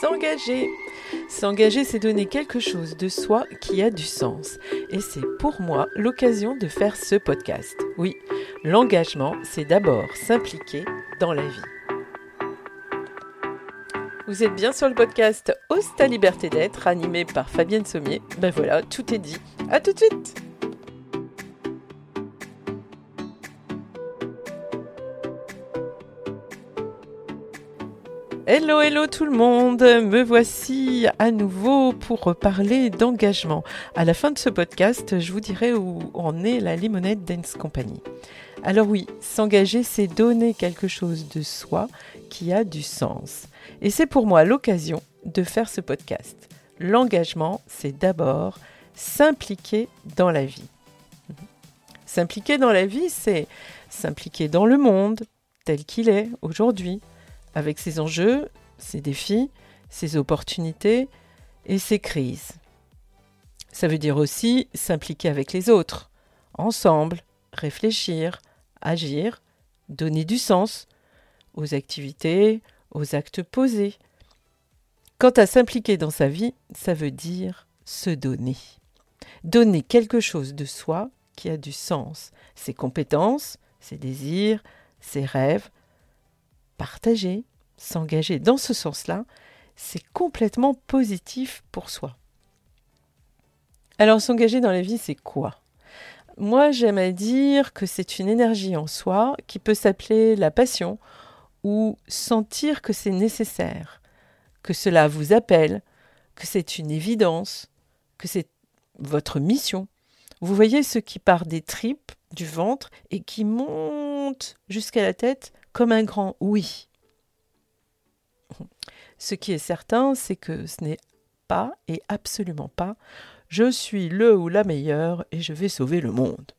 S'engager. S'engager, c'est donner quelque chose de soi qui a du sens. Et c'est pour moi l'occasion de faire ce podcast. Oui, l'engagement, c'est d'abord s'impliquer dans la vie. Vous êtes bien sur le podcast Ose ta liberté d'être, animé par Fabienne Sommier. Ben voilà, tout est dit. À tout de suite Hello, hello tout le monde, me voici à nouveau pour parler d'engagement. À la fin de ce podcast, je vous dirai où en est la Limonette Dance Company. Alors oui, s'engager, c'est donner quelque chose de soi qui a du sens. Et c'est pour moi l'occasion de faire ce podcast. L'engagement, c'est d'abord s'impliquer dans la vie. S'impliquer dans la vie, c'est s'impliquer dans le monde tel qu'il est aujourd'hui, avec ses enjeux, ses défis, ses opportunités et ses crises. Ça veut dire aussi s'impliquer avec les autres, ensemble, réfléchir, agir, donner du sens aux activités, aux actes posés. Quant à s'impliquer dans sa vie, ça veut dire se donner. Donner quelque chose de soi qui a du sens, ses compétences, ses désirs, ses rêves, partager, s'engager dans ce sens-là, c'est complètement positif pour soi. Alors s'engager dans la vie, c'est quoi? Moi, j'aime à dire que c'est une énergie en soi qui peut s'appeler la passion ou sentir que c'est nécessaire, que cela vous appelle, que c'est une évidence, que c'est votre mission. Vous voyez ce qui part des tripes, du ventre et qui monte jusqu'à la tête comme un grand oui. Ce qui est certain, c'est que ce n'est pas et absolument pas je suis le ou la meilleure et je vais sauver le monde.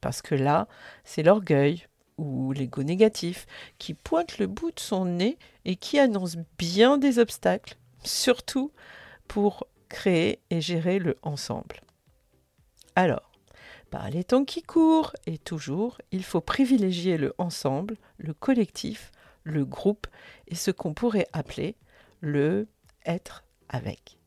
Parce que là, c'est l'orgueil ou l'ego négatif qui pointe le bout de son nez et qui annonce bien des obstacles, surtout pour créer et gérer le ensemble. Alors, par les temps qui courent, et toujours, il faut privilégier le ensemble, le collectif, le groupe et ce qu'on pourrait appeler le être avec.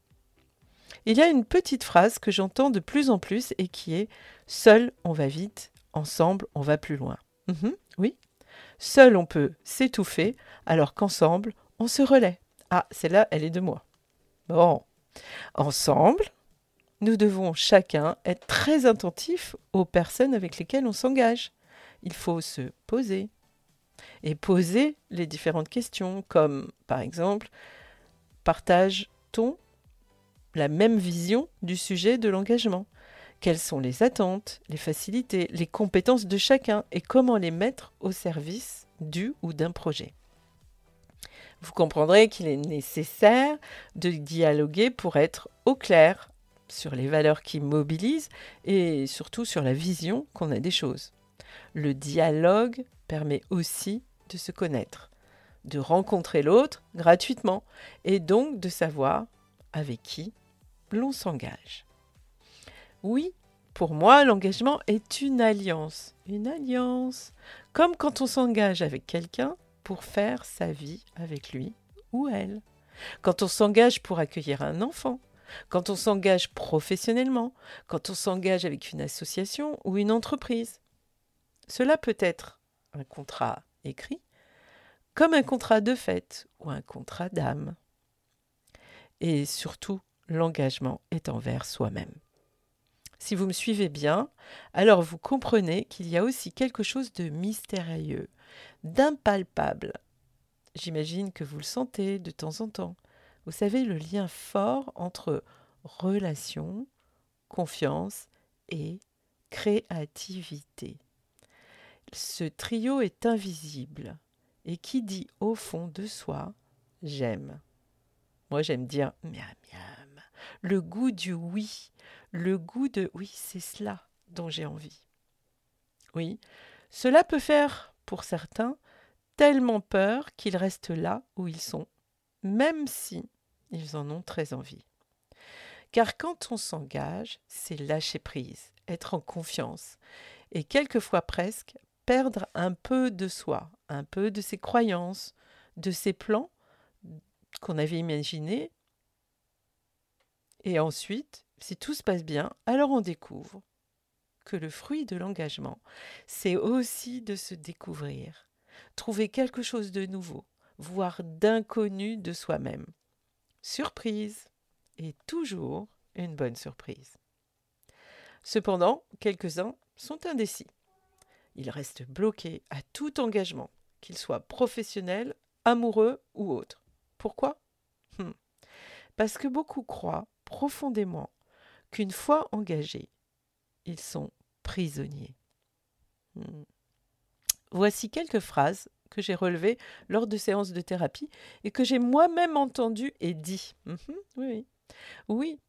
Il y a une petite phrase que j'entends de plus en plus et qui est Seul on va vite, ensemble on va plus loin. Mhm, oui. Seul on peut s'étouffer, alors qu'ensemble on se relaie. Ah, celle-là, elle est de moi. Bon. Ensemble, nous devons chacun être très attentif aux personnes avec lesquelles on s'engage. Il faut se poser et poser les différentes questions, comme par exemple, partage-t-on la même vision du sujet de l'engagement? Quelles sont les attentes, les facilités, les compétences de chacun et comment les mettre au service du ou d'un projet? Vous comprendrez qu'il est nécessaire de dialoguer pour être au clair sur les valeurs qui mobilisent et surtout sur la vision qu'on a des choses. Le dialogue permet aussi de se connaître, de rencontrer l'autre gratuitement et donc de savoir avec qui l'on s'engage. Oui, pour moi, l'engagement est une alliance. Une alliance. Comme quand on s'engage avec quelqu'un pour faire sa vie avec lui ou elle. Quand on s'engage pour accueillir un enfant quand on s'engage professionnellement, quand on s'engage avec une association ou une entreprise. Cela peut être un contrat écrit, comme un contrat de fait ou un contrat d'âme. Et surtout, l'engagement est envers soi-même. Si vous me suivez bien, alors vous comprenez qu'il y a aussi quelque chose de mystérieux, d'impalpable. J'imagine que vous le sentez de temps en temps. Vous savez, le lien fort entre relation, confiance et créativité. Ce trio est invisible et qui dit au fond de soi j'aime. Moi j'aime dire miam miam. Le goût du oui, le goût de oui, c'est cela dont j'ai envie. Oui, cela peut faire pour certains tellement peur qu'ils restent là où ils sont, même si ils en ont très envie. Car quand on s'engage, c'est lâcher prise, être en confiance, et quelquefois presque perdre un peu de soi, un peu de ses croyances, de ses plans, qu'on avait imaginé. Et ensuite, si tout se passe bien, alors on découvre que le fruit de l'engagement, c'est aussi de se découvrir, trouver quelque chose de nouveau, voire d'inconnu de soi-même. Surprise et toujours une bonne surprise. Cependant, quelques-uns sont indécis. Ils restent bloqués à tout engagement, qu'il soit professionnel, amoureux ou autre. Pourquoi? Hmm. Parce que beaucoup croient profondément qu'une fois engagés, ils sont prisonniers. Hmm. Voici quelques phrases que j'ai relevées lors de séances de thérapie et que j'ai moi-même entendues et dit. Mhm, oui, oui. Oui,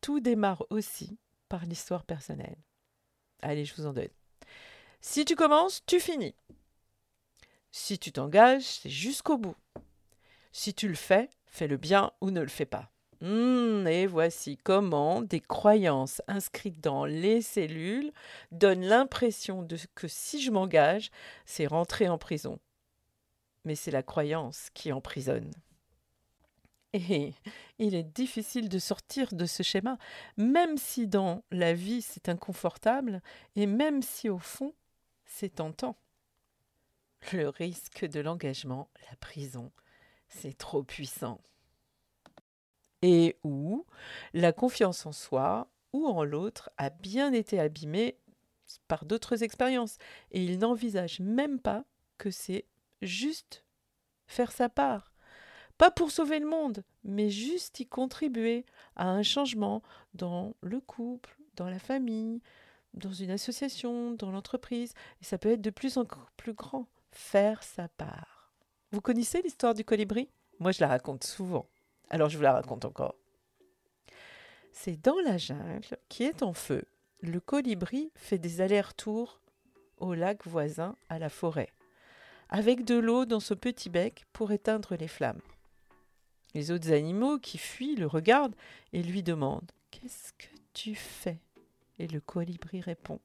tout démarre aussi par l'histoire personnelle. Allez, je vous en donne. Si tu commences, tu finis. Si tu t'engages, c'est jusqu'au bout. Si tu le fais, fais-le bien ou ne le fais pas. Hmm, et voici comment des croyances inscrites dans les cellules donnent l'impression de que si je m'engage, c'est rentrer en prison. Mais c'est la croyance qui emprisonne. Et il est difficile de sortir de ce schéma, même si dans la vie c'est inconfortable, et même si au fond c'est tentant. Le risque de l'engagement, la prison, c'est trop puissant. Et où la confiance en soi ou en l'autre a bien été abîmée par d'autres expériences, et il n'envisage même pas que c'est juste faire sa part pas pour sauver le monde, mais juste y contribuer à un changement dans le couple, dans la famille, dans une association, dans l'entreprise. Et ça peut être de plus en plus grand. Faire sa part. Vous connaissez l'histoire du colibri? Moi, je la raconte souvent. Alors, je vous la raconte encore. C'est dans la jungle qui est en feu. Le colibri fait des allers-retours au lac voisin, à la forêt, avec de l'eau dans ce petit bec pour éteindre les flammes. Les autres animaux qui fuient le regardent et lui demandent Qu'est-ce que tu fais? Et le colibri répond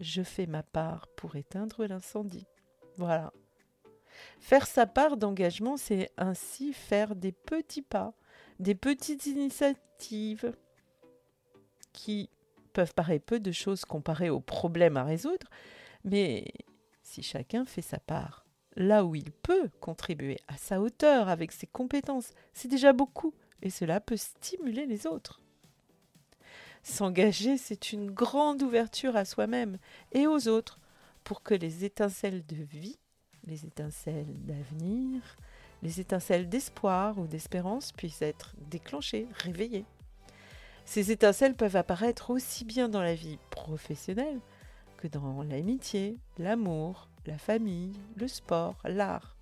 Je fais ma part pour éteindre l'incendie. Voilà. Faire sa part d'engagement, c'est ainsi faire des petits pas, des petites initiatives qui peuvent paraître peu de choses comparées aux problèmes à résoudre, mais si chacun fait sa part, là où il peut contribuer à sa hauteur avec ses compétences, c'est déjà beaucoup et cela peut stimuler les autres. S'engager, c'est une grande ouverture à soi-même et aux autres pour que les étincelles de vie, les étincelles d'avenir, les étincelles d'espoir ou d'espérance puissent être déclenchées, réveillées. Ces étincelles peuvent apparaître aussi bien dans la vie professionnelle que dans l'amitié, l'amour, la famille, le sport, l'art.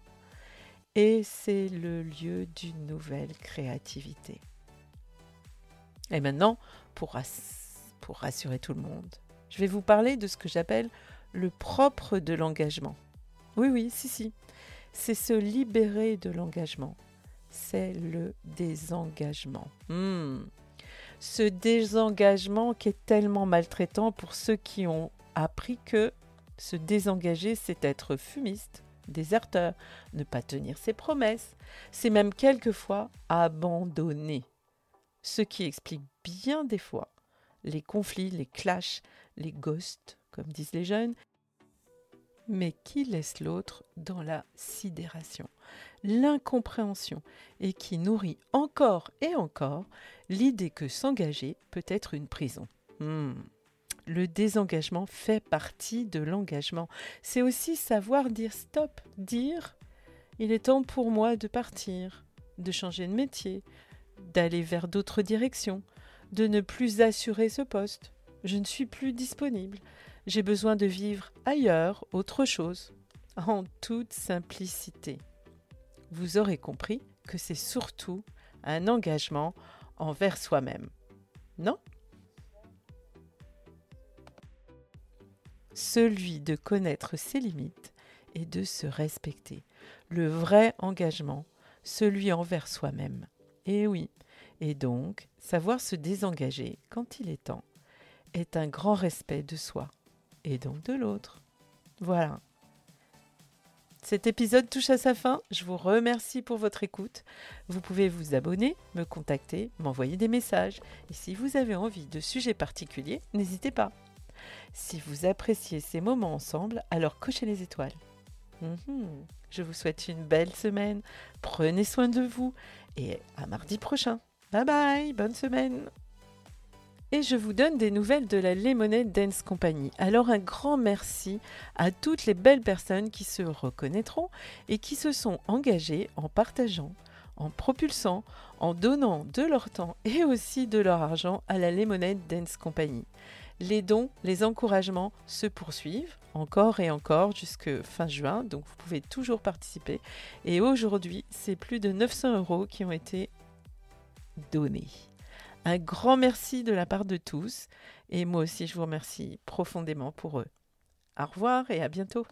Et c'est le lieu d'une nouvelle créativité. Et maintenant, pour, rassurer tout le monde, je vais vous parler de ce que j'appelle le propre de l'engagement. Oui, oui, si, si. C'est se libérer de l'engagement. C'est le désengagement. Hmm. Ce désengagement qui est tellement maltraitant pour ceux qui ont appris que se désengager, c'est être fumiste, déserteur, ne pas tenir ses promesses, c'est même quelquefois abandonner. Ce qui explique bien des fois les conflits, les clashs, les ghosts, comme disent les jeunes, mais qui laisse l'autre dans la sidération, l'incompréhension, et qui nourrit encore et encore l'idée que s'engager peut être une prison. Hmm le désengagement fait partie de l'engagement. C'est aussi savoir dire stop, dire il est temps pour moi de partir, de changer de métier, d'aller vers d'autres directions, de ne plus assurer ce poste. Je ne suis plus disponible. J'ai besoin de vivre ailleurs, autre chose, en toute simplicité. Vous aurez compris que c'est surtout un engagement envers soi-même. Non? Celui de connaître ses limites et de se respecter. Le vrai engagement, celui envers soi-même. Et oui, et donc, savoir se désengager quand il est temps, est un grand respect de soi et donc de l'autre. Voilà. Cet épisode touche à sa fin. Je vous remercie pour votre écoute. Vous pouvez vous abonner, me contacter, m'envoyer des messages. Et si vous avez envie de sujets particuliers, n'hésitez pas. Si vous appréciez ces moments ensemble, alors cochez les étoiles. Mhm. Je vous souhaite une belle semaine. Prenez soin de vous et à mardi prochain. Bye bye, bonne semaine. Et je vous donne des nouvelles de la Lemonade Dance Company. Alors un grand merci à toutes les belles personnes qui se reconnaîtront et qui se sont engagées en partageant, en propulsant, en donnant de leur temps et aussi de leur argent à la Lemonade Dance Company. Les dons, les encouragements se poursuivent encore et encore jusque fin juin, donc vous pouvez toujours participer. Et aujourd'hui, c'est plus de 900 euros qui ont été donnés. Un grand merci de la part de tous et moi aussi je vous remercie profondément pour eux. Au revoir et à bientôt.